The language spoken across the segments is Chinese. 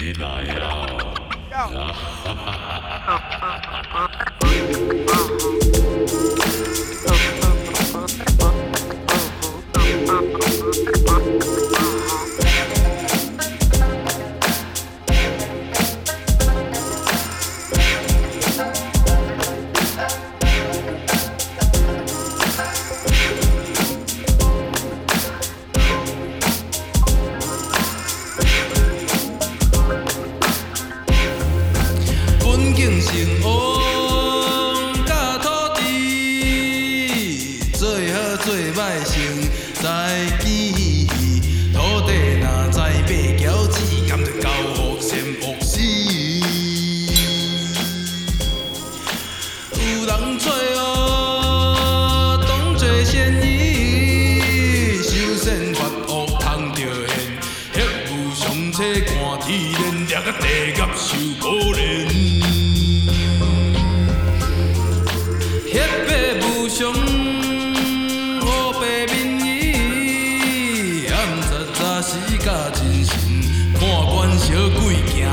Denial.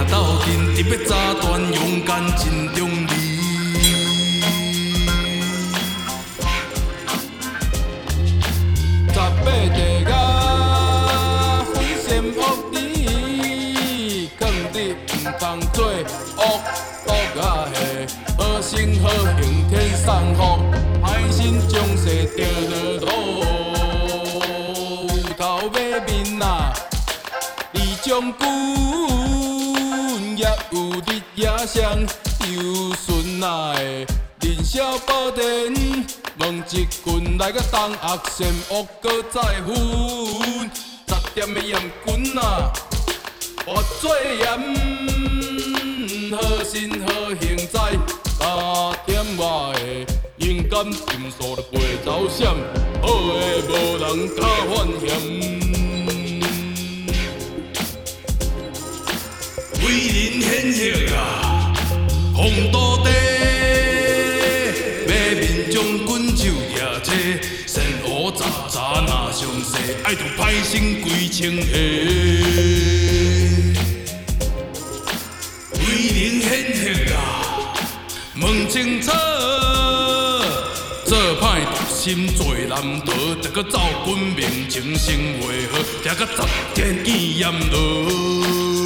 斗阵，特别早传，勇敢真中义。十八弟仔，分心恶事，劝你毋通做恶，做。好心好行，天上福；歹心将世掉在土。有头马面啊，二将军。也有你来呀！恶仙恶阁再分，十点的阉棍啊，我最严，好心好行在八点外的勇敢心数的袂走闪，好的无人敢犯险。为人献血啊，红土地，马面将军手举起。查查那上西，爱着歹心归清下。为人献血啊，问清楚，做歹读心做难得，得搁走军明情生活好，听个十天见阉罗。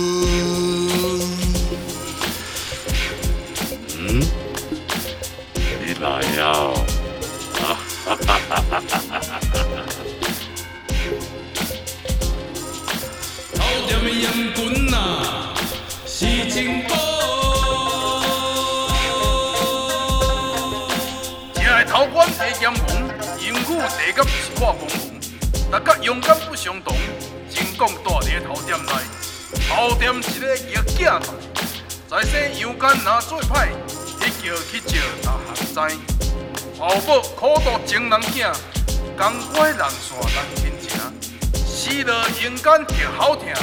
勇敢不相同，成功住伫个头点内。头点一个玉镜台在生阳间若做歹，一叫去招逐项知。后母苦读情人囝，功亏人散人亲情，死了勇敢就好听。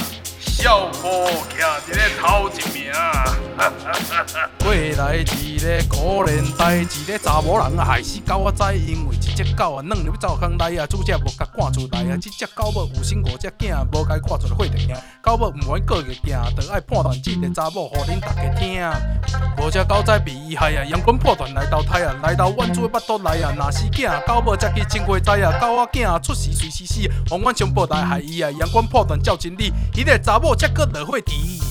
少妇徛伫咧头一名，过来一个可怜代，一个查某人啊害死狗仔，因为一只狗啊，软入灶坑内啊，主者无甲赶出来啊，这只狗母有生五只囝，无该赶出来火着惊，狗母唔愿过个行，就爱判断这个查某，互恁大家听。无只狗仔被伊害啊，阳光破断来投胎啊，来到阮厝的腹肚内啊，若是囝，狗母才去亲回知啊，狗仔囝出事随时死，往阮胸部来害伊啊，阳光破断照真理，伊个查某。我这个的会敌。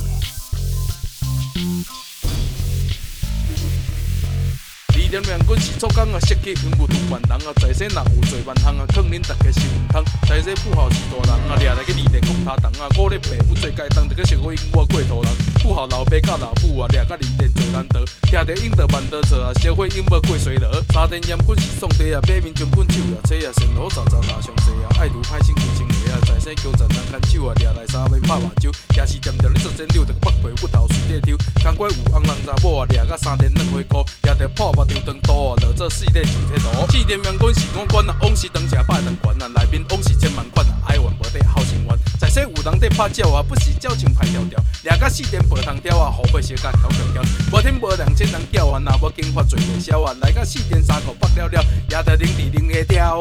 二点两棍是做工啊，设计永无同万人啊，在世若有做万项啊，劝恁大家是唔通。在世富豪是大人啊，掠来去二点公他堂啊，我咧爸母做该当，这个社会因我过头人。富豪老爸甲老母啊，掠个二点最难得，听着应得万得错啊，社会因无过衰落。三点阉棍是送地啊，八面将棍手啊，这啊神好早早拿上世啊，爱如歹心归情怀啊，在世叫咱人牵手啊，掠来三杯拍麻酒，也是惦着你做战友，着北皮骨头随地抽，工过有红人查某啊，掠个三点。两回锅，掠着破目。张灯多，落做四个上铁图。四点阳光是我管啊，往时当车拜登管啊，内面往事千万款啊，爱玩无得好心玩。在说有人在拍照啊，不是照情拍条条。两个四点。白糖条啊，后背小甲跳跳跳。无天无亮千人叫啊，若无经发最会笑啊。来个四点。三个白了了，也得零二零下跳。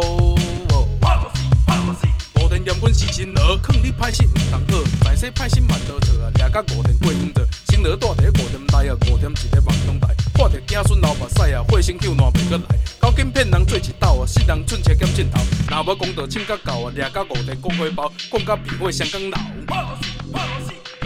验阮是新罗，劝你歹心毋通好，歹势歹心万多错啊，抓甲五点过远着，新罗住伫五点来啊，五点一个网中台，看着子孙流目屎啊，火星救烂袂过来，交警骗人做一道啊，世人蠢车减枕头，若要公道请甲到啊，抓甲五点过火包，讲甲比火双更闹。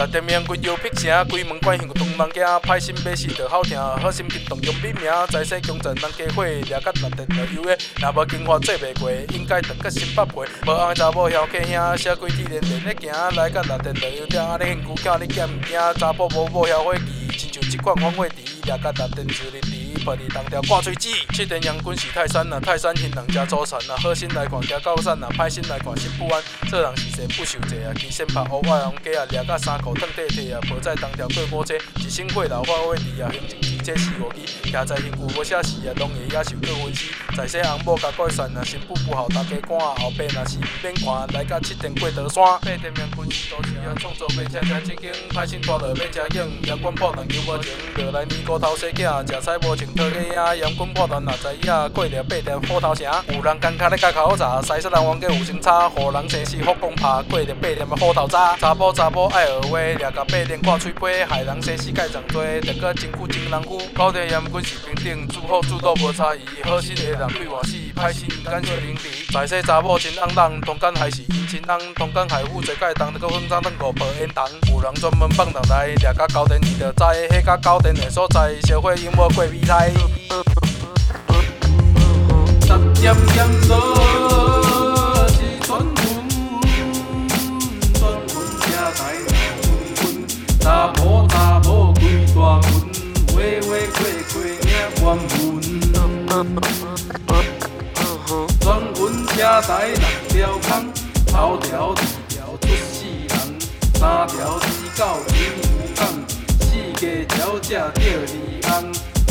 内店面滚摇劈声，规门关响，东人惊，歹心要死着好听，好心激动用笔名，在说强震咱家伙，掠甲内店就有诶，若无金花做袂过，应该得个心百倍。无红查某嚣客兄，写几字连连咧行，来甲内店就有听，你辛苦叫你惊毋惊？查甫无某嚣火气，亲像即款方话题，掠甲内店就哩伫。把你当条挂嘴子，七点阳滚是泰山啊，泰山现人家祖传啊，好心来看惊高山啊，歹心来看心不安。做人是谁不受罪啊？其先拍乌外红家啊，掠甲衫裤脱脱脱啊，无在当条过过节，一生火流化为泥啊，行情直接死无期。徛在幸福无写事啊，拢会野受过分尸。在世红某甲改善啊，新妇不好大家看啊，后边若是免看，来甲七点过桃山。八点阳滚是都市啊，创作袂车车正经，歹心拖着要车影，阳滚破蛋求无情，落来年糕头生囝，食菜无情。讨个影，阳光破断哪知影？过着八点虎头城，有人工卡咧甲口罩，西式人王家有心差，互人生死福光拍。过着八点虎头渣，查甫查甫爱学话，掠到八点挂嘴皮，害人生死盖上多，着个真苦真人苦。九点阳光是平等，煮好煮都无差异，好心的人对我死，歹心甘惜邻里。在世查某真尪人，同甘还是伊真肮，同甘害妇做盖当，着个分赃当五百烟筒。有人专门放人来，掠甲九点伊着知，迄甲九点的所在，社会永无过未来。十点严肃，头条二条出死人，三条至九真有讲，四个条只着离岸。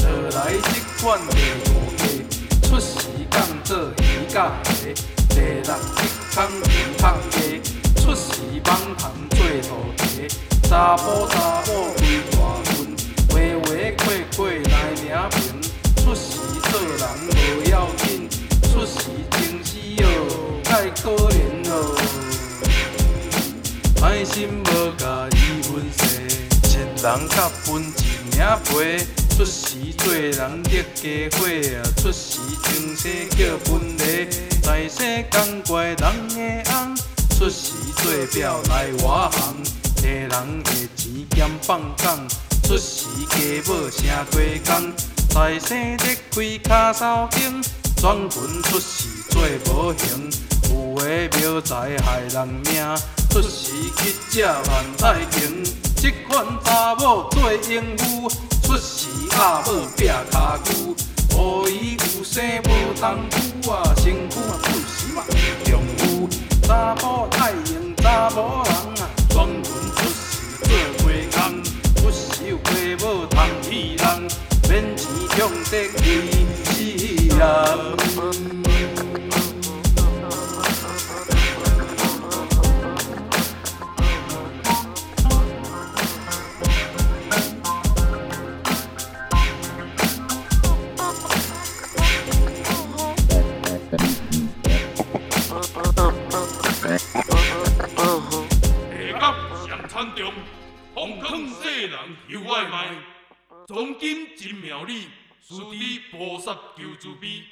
何来这款地五个出时工做鱼甲蟹，第六一空平拍鸡，出时网通做土地，查甫查某规心无甲伊分析，七人甲分一领皮。出时做人得加伙啊，出时情势叫分离，在世讲怪人的翁，出时做表来外行，替人的钱兼放工，出时家某成过工，在世得开卡扫兴，转分出时做无形，有的庙在害人命，出时去食万代经，这款查某做淫妇。出时阿母劈骹龟，予伊有生无当夫啊，求外卖，从今真妙理，师弟菩萨求慈悲。